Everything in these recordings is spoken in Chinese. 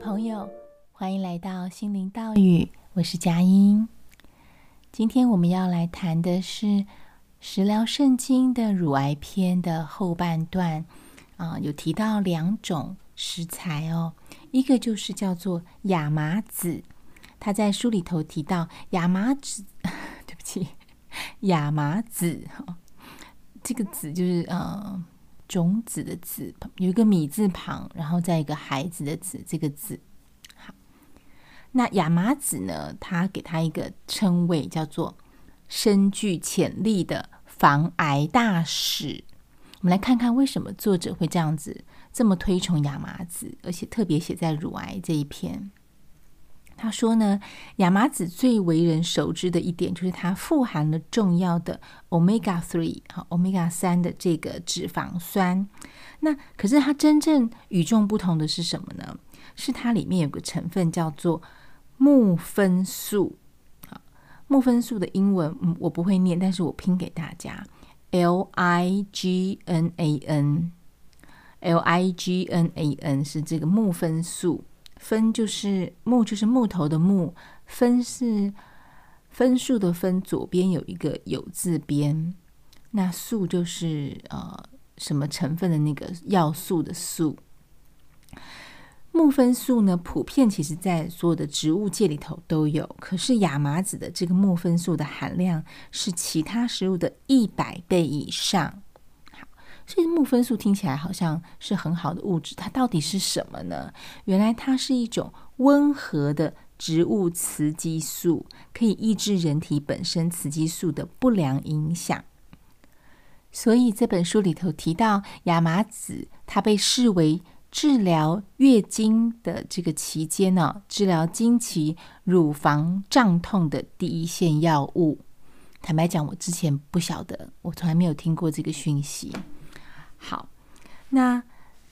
朋友，欢迎来到心灵道语，我是佳音。今天我们要来谈的是食疗圣经的乳癌篇的后半段啊，有提到两种食材哦，一个就是叫做亚麻籽，他在书里头提到亚麻籽，对不起，亚麻籽哈，这个籽就是呃。种子的“子”有一个米字旁，然后再一个孩子的“子”，这个字。好，那亚麻籽呢？它给它一个称谓，叫做“深具潜力的防癌大使”。我们来看看为什么作者会这样子这么推崇亚麻籽，而且特别写在乳癌这一篇。他说呢，亚麻籽最为人熟知的一点就是它富含了重要的 omega three 啊，omega 三的这个脂肪酸。那可是它真正与众不同的是什么呢？是它里面有个成分叫做木酚素。啊，木酚素的英文嗯我不会念，但是我拼给大家，L I G N A N，L I G N A N 是这个木酚素。分就是木，就是木头的木；分是分数的分，左边有一个有字边。那素就是呃什么成分的那个要素的素。木酚素呢，普遍其实在所有的植物界里头都有，可是亚麻籽的这个木酚素的含量是其他食物的一百倍以上。这木酚素听起来好像是很好的物质，它到底是什么呢？原来它是一种温和的植物雌激素，可以抑制人体本身雌激素的不良影响。所以这本书里头提到亚麻籽，它被视为治疗月经的这个期间呢、治疗经期、乳房胀痛的第一线药物。坦白讲，我之前不晓得，我从来没有听过这个讯息。好，那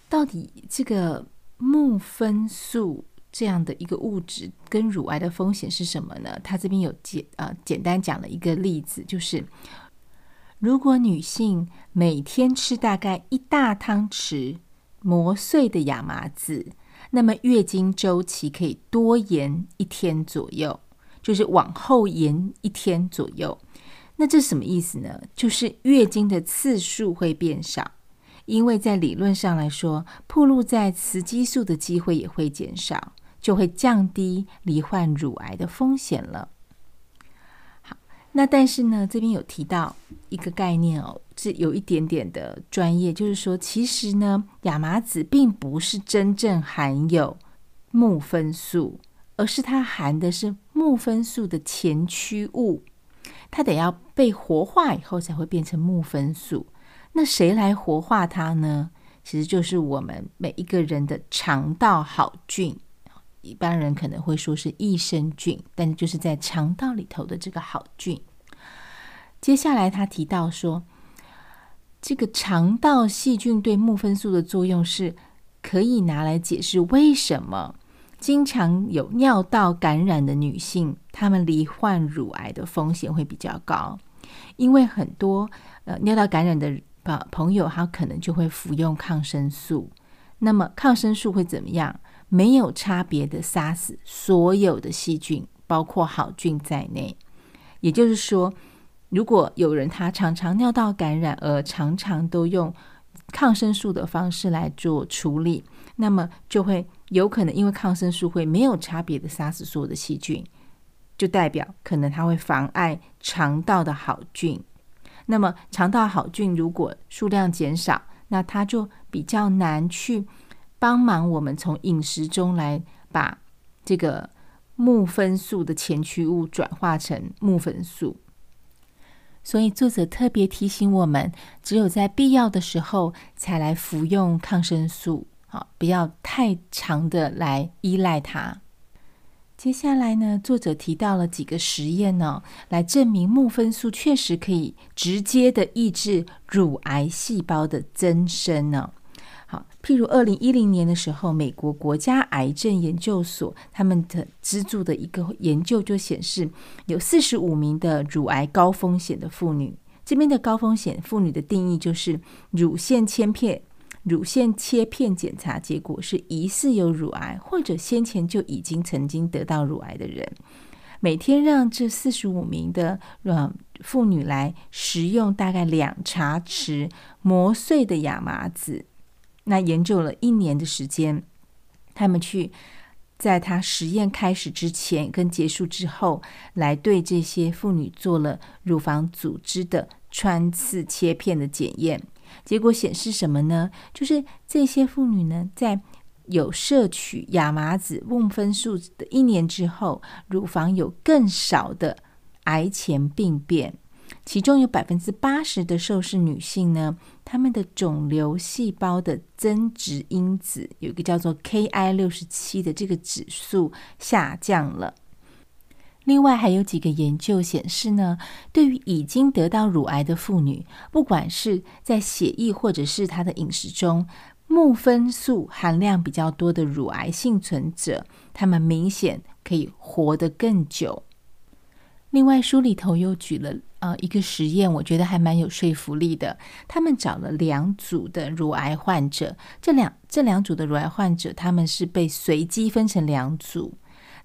到底这个木酚素这样的一个物质跟乳癌的风险是什么呢？他这边有简呃简单讲了一个例子，就是如果女性每天吃大概一大汤匙磨碎的亚麻籽，那么月经周期可以多延一天左右，就是往后延一天左右。那这什么意思呢？就是月经的次数会变少。因为在理论上来说，暴露在雌激素的机会也会减少，就会降低罹患乳癌的风险了。好，那但是呢，这边有提到一个概念哦，是有一点点的专业，就是说，其实呢，亚麻籽并不是真正含有木酚素，而是它含的是木酚素的前驱物，它得要被活化以后才会变成木酚素。那谁来活化它呢？其实就是我们每一个人的肠道好菌，一般人可能会说是益生菌，但就是在肠道里头的这个好菌。接下来他提到说，这个肠道细菌对木分素的作用是可以拿来解释为什么经常有尿道感染的女性，她们罹患乳癌的风险会比较高，因为很多呃尿道感染的。啊朋友，他可能就会服用抗生素。那么抗生素会怎么样？没有差别的杀死所有的细菌，包括好菌在内。也就是说，如果有人他常常尿道感染，而常常都用抗生素的方式来做处理，那么就会有可能因为抗生素会没有差别的杀死所有的细菌，就代表可能它会妨碍肠道的好菌。那么肠道好菌如果数量减少，那它就比较难去帮忙我们从饮食中来把这个木酚素的前驱物转化成木酚素。所以作者特别提醒我们，只有在必要的时候才来服用抗生素，好，不要太长的来依赖它。接下来呢，作者提到了几个实验呢，来证明木酚素确实可以直接的抑制乳癌细胞的增生呢。好，譬如二零一零年的时候，美国国家癌症研究所他们的资助的一个研究就显示，有四十五名的乳癌高风险的妇女，这边的高风险妇女的定义就是乳腺切片乳腺切片检查结果是疑似有乳癌，或者先前就已经曾经得到乳癌的人，每天让这四十五名的呃妇女来食用大概两茶匙磨碎的亚麻籽。那研究了一年的时间，他们去。在他实验开始之前跟结束之后，来对这些妇女做了乳房组织的穿刺切片的检验，结果显示什么呢？就是这些妇女呢，在有摄取亚麻籽瓮酚素的一年之后，乳房有更少的癌前病变。其中有百分之八十的受试女性呢，她们的肿瘤细胞的增殖因子有一个叫做 Ki 六十七的这个指数下降了。另外还有几个研究显示呢，对于已经得到乳癌的妇女，不管是在血液或者是她的饮食中，木酚素含量比较多的乳癌幸存者，她们明显可以活得更久。另外书里头又举了。呃，一个实验，我觉得还蛮有说服力的。他们找了两组的乳癌患者，这两这两组的乳癌患者，他们是被随机分成两组。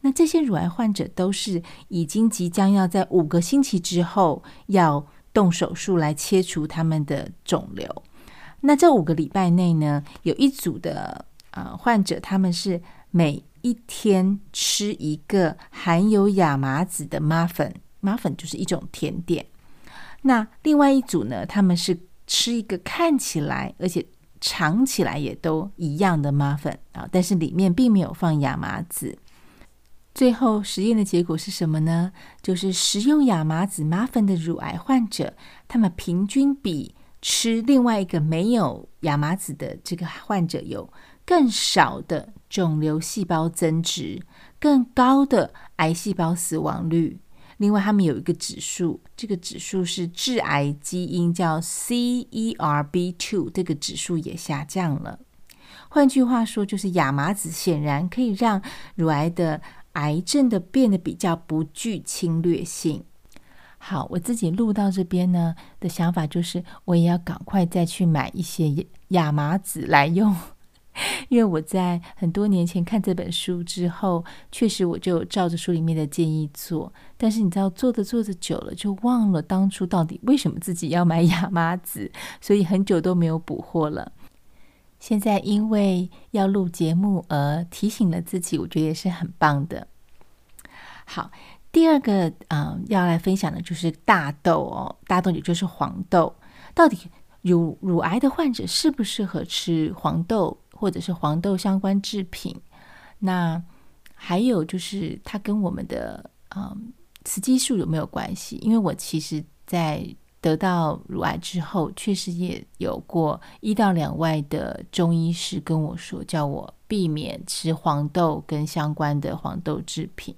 那这些乳癌患者都是已经即将要在五个星期之后要动手术来切除他们的肿瘤。那这五个礼拜内呢，有一组的呃患者，他们是每一天吃一个含有亚麻籽的麻粉，麻粉。就是一种甜点，那另外一组呢，他们是吃一个看起来而且尝起来也都一样的麻粉啊，但是里面并没有放亚麻籽。最后实验的结果是什么呢？就是食用亚麻籽麻粉的乳癌患者，他们平均比吃另外一个没有亚麻籽的这个患者有更少的肿瘤细胞增殖，更高的癌细胞死亡率。另外，他们有一个指数，这个指数是致癌基因，叫 CERB2，这个指数也下降了。换句话说，就是亚麻籽显然可以让乳癌的癌症的变得比较不具侵略性。好，我自己录到这边呢的想法就是，我也要赶快再去买一些亚麻籽来用。因为我在很多年前看这本书之后，确实我就照着书里面的建议做。但是你知道，做着做着久了，就忘了当初到底为什么自己要买亚麻籽，所以很久都没有补货了。现在因为要录节目而提醒了自己，我觉得也是很棒的。好，第二个啊、要来分享的就是大豆哦，大豆也就是黄豆，到底乳乳癌的患者适不适合吃黄豆？或者是黄豆相关制品，那还有就是它跟我们的嗯雌激素有没有关系？因为我其实，在得到乳癌之后，确实也有过一到两位的中医师跟我说，叫我避免吃黄豆跟相关的黄豆制品，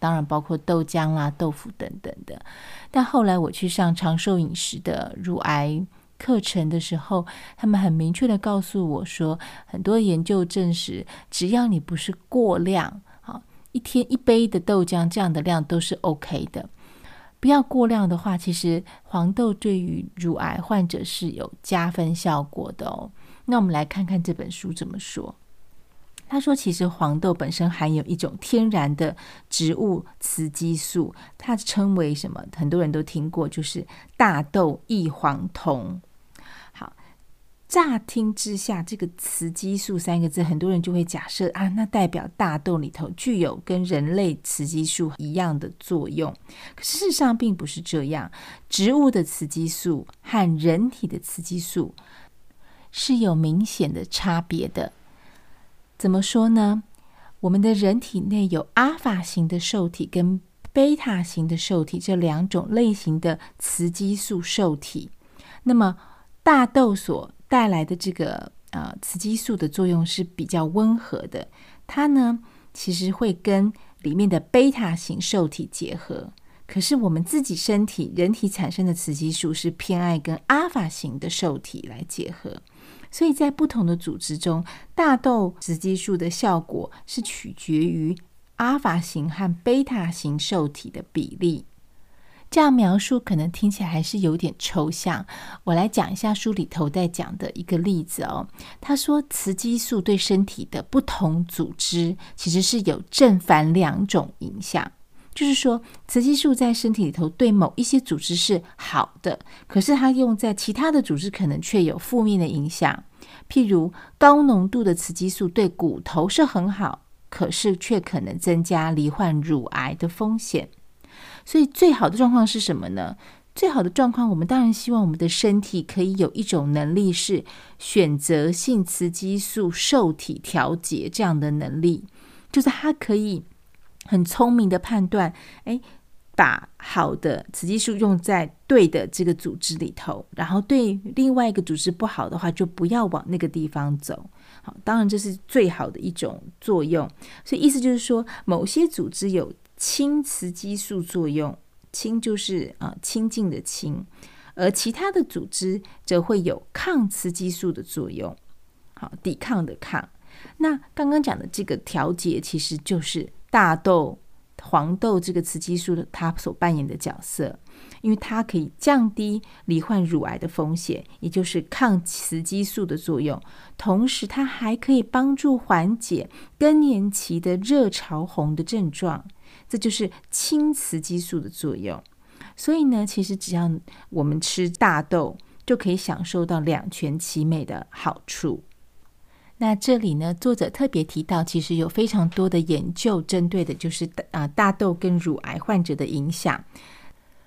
当然包括豆浆啦、豆腐等等的。但后来我去上长寿饮食的乳癌课程的时候，他们很明确的告诉我说，很多研究证实，只要你不是过量，啊，一天一杯的豆浆这样的量都是 OK 的。不要过量的话，其实黄豆对于乳癌患者是有加分效果的哦。那我们来看看这本书怎么说。他说，其实黄豆本身含有一种天然的植物雌激素，它称为什么？很多人都听过，就是大豆异黄酮。乍听之下，这个雌激素三个字，很多人就会假设啊，那代表大豆里头具有跟人类雌激素一样的作用。可事实上并不是这样，植物的雌激素和人体的雌激素是有明显的差别的。怎么说呢？我们的人体内有阿尔法型的受体跟贝塔型的受体这两种类型的雌激素受体。那么大豆所带来的这个呃雌激素的作用是比较温和的，它呢其实会跟里面的贝塔型受体结合。可是我们自己身体人体产生的雌激素是偏爱跟阿尔法型的受体来结合。所以在不同的组织中，大豆雌激素的效果是取决于阿尔法型和贝塔型受体的比例。这样描述可能听起来还是有点抽象。我来讲一下书里头在讲的一个例子哦。他说，雌激素对身体的不同组织其实是有正反两种影响。就是说，雌激素在身体里头对某一些组织是好的，可是它用在其他的组织可能却有负面的影响。譬如高浓度的雌激素对骨头是很好，可是却可能增加罹患乳癌的风险。所以，最好的状况是什么呢？最好的状况，我们当然希望我们的身体可以有一种能力，是选择性雌激素受体调节这样的能力，就是它可以。很聪明的判断，哎，把好的雌激素用在对的这个组织里头，然后对另外一个组织不好的话，就不要往那个地方走。好，当然这是最好的一种作用。所以意思就是说，某些组织有亲雌激素作用，亲就是啊亲近的亲，而其他的组织则会有抗雌激素的作用。好，抵抗的抗。那刚刚讲的这个调节，其实就是。大豆、黄豆这个雌激素的它所扮演的角色，因为它可以降低罹患乳癌的风险，也就是抗雌激素的作用。同时，它还可以帮助缓解更年期的热潮红的症状，这就是青雌激素的作用。所以呢，其实只要我们吃大豆，就可以享受到两全其美的好处。那这里呢，作者特别提到，其实有非常多的研究针对的就是啊大豆跟乳癌患者的影响。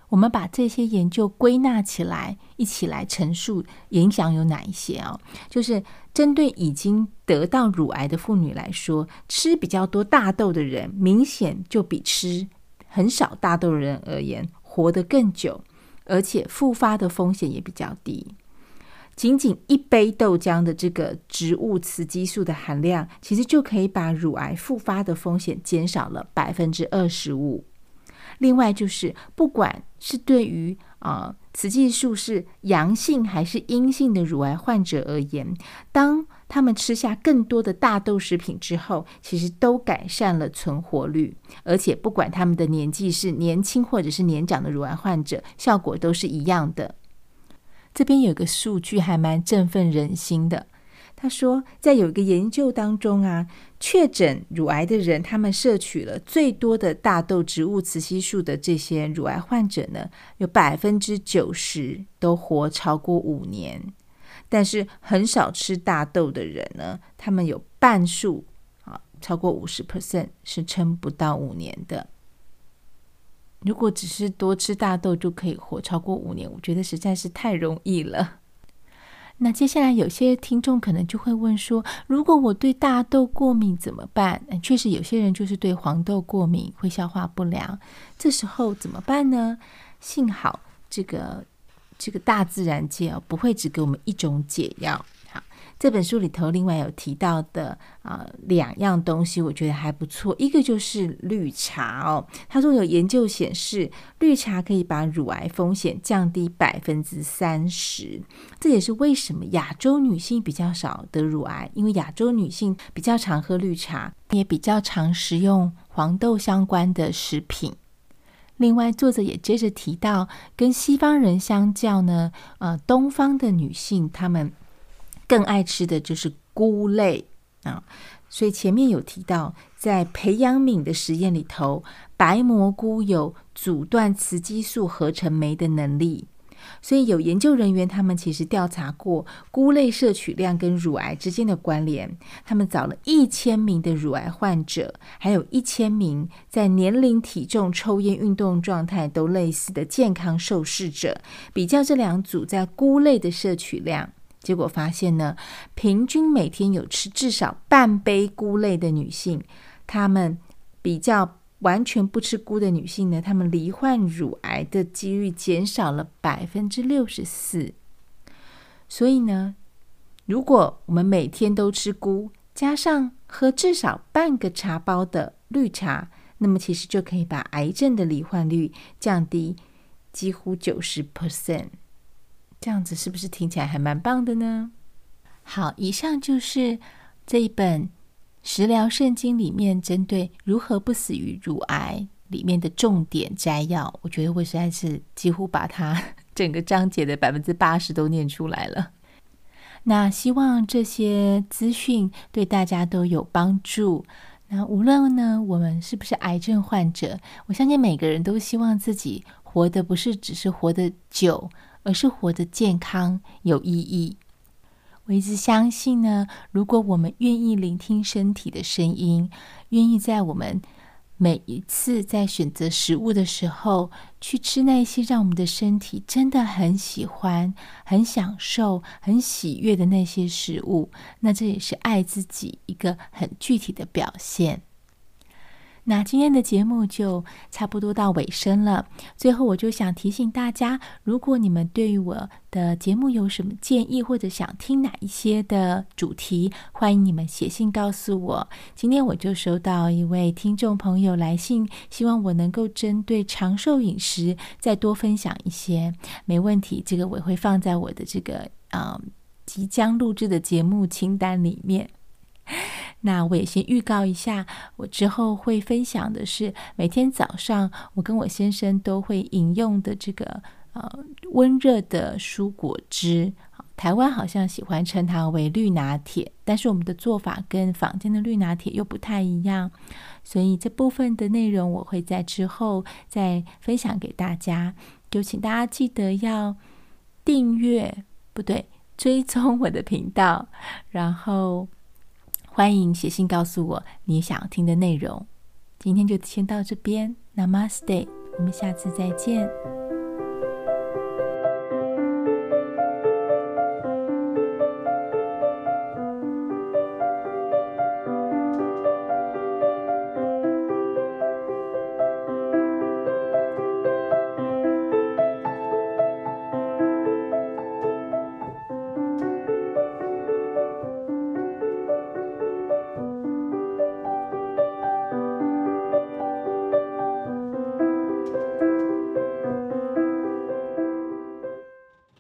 我们把这些研究归纳起来，一起来陈述影响有哪一些啊？就是针对已经得到乳癌的妇女来说，吃比较多大豆的人，明显就比吃很少大豆的人而言，活得更久，而且复发的风险也比较低。仅仅一杯豆浆的这个植物雌激素的含量，其实就可以把乳癌复发的风险减少了百分之二十五。另外，就是不管是对于啊、雌激素是阳性还是阴性的乳癌患者而言，当他们吃下更多的大豆食品之后，其实都改善了存活率，而且不管他们的年纪是年轻或者是年长的乳癌患者，效果都是一样的。这边有个数据还蛮振奋人心的。他说，在有一个研究当中啊，确诊乳癌的人，他们摄取了最多的大豆植物雌激素的这些乳癌患者呢，有百分之九十都活超过五年。但是很少吃大豆的人呢，他们有半数啊，超过五十 percent 是撑不到五年的。如果只是多吃大豆就可以活超过五年，我觉得实在是太容易了。那接下来有些听众可能就会问说：如果我对大豆过敏怎么办？确实有些人就是对黄豆过敏，会消化不良，这时候怎么办呢？幸好这个这个大自然界哦，不会只给我们一种解药。这本书里头另外有提到的啊、两样东西，我觉得还不错。一个就是绿茶哦，他说有研究显示，绿茶可以把乳癌风险降低百分之三十。这也是为什么亚洲女性比较少得乳癌，因为亚洲女性比较常喝绿茶，也比较常食用黄豆相关的食品。另外，作者也接着提到，跟西方人相较呢，呃，东方的女性她们。更爱吃的就是菇类啊，所以前面有提到，在培养皿的实验里头，白蘑菇有阻断雌激素合成酶的能力。所以有研究人员他们其实调查过菇类摄取量跟乳癌之间的关联。他们找了一千名的乳癌患者，还有一千名在年龄、体重、抽烟、运动状态都类似的健康受试者，比较这两组在菇类的摄取量。结果发现呢，平均每天有吃至少半杯菇类的女性，她们比较完全不吃菇的女性呢，她们罹患乳癌的几率减少了百分之六十四。所以呢，如果我们每天都吃菇，加上喝至少半个茶包的绿茶，那么其实就可以把癌症的罹患率降低几乎九十 percent。这样子是不是听起来还蛮棒的呢？好，以上就是这一本食疗圣经里面针对如何不死于乳癌里面的重点摘要，我觉得我实在是几乎把它整个章节的百分之八十都念出来了。那希望这些资讯对大家都有帮助。那无论呢，我们是不是癌症患者，我相信每个人都希望自己活得不是只是活得久，而是活得健康有意义。我一直相信呢，如果我们愿意聆听身体的声音，愿意在我们每一次在选择食物的时候，去吃那些让我们的身体真的很喜欢、很享受、很喜悦的那些食物，那这也是爱自己一个很具体的表现。那今天的节目就差不多到尾声了。最后，我就想提醒大家，如果你们对于我的节目有什么建议，或者想听哪一些的主题，欢迎你们写信告诉我。今天我就收到一位听众朋友来信，希望我能够针对长寿饮食再多分享一些。没问题，这个我会放在我的这个嗯即将录制的节目清单里面。那我也先预告一下，我之后会分享的是每天早上我跟我先生都会饮用的这个呃温热的蔬果汁。台湾好像喜欢称它为绿拿铁，但是我们的做法跟坊间的绿拿铁又不太一样，所以这部分的内容我会在之后再分享给大家。就请大家记得要订阅，不对，追踪我的频道，然后。欢迎写信告诉我你想听的内容。今天就先到这边那 master 我们下次再见。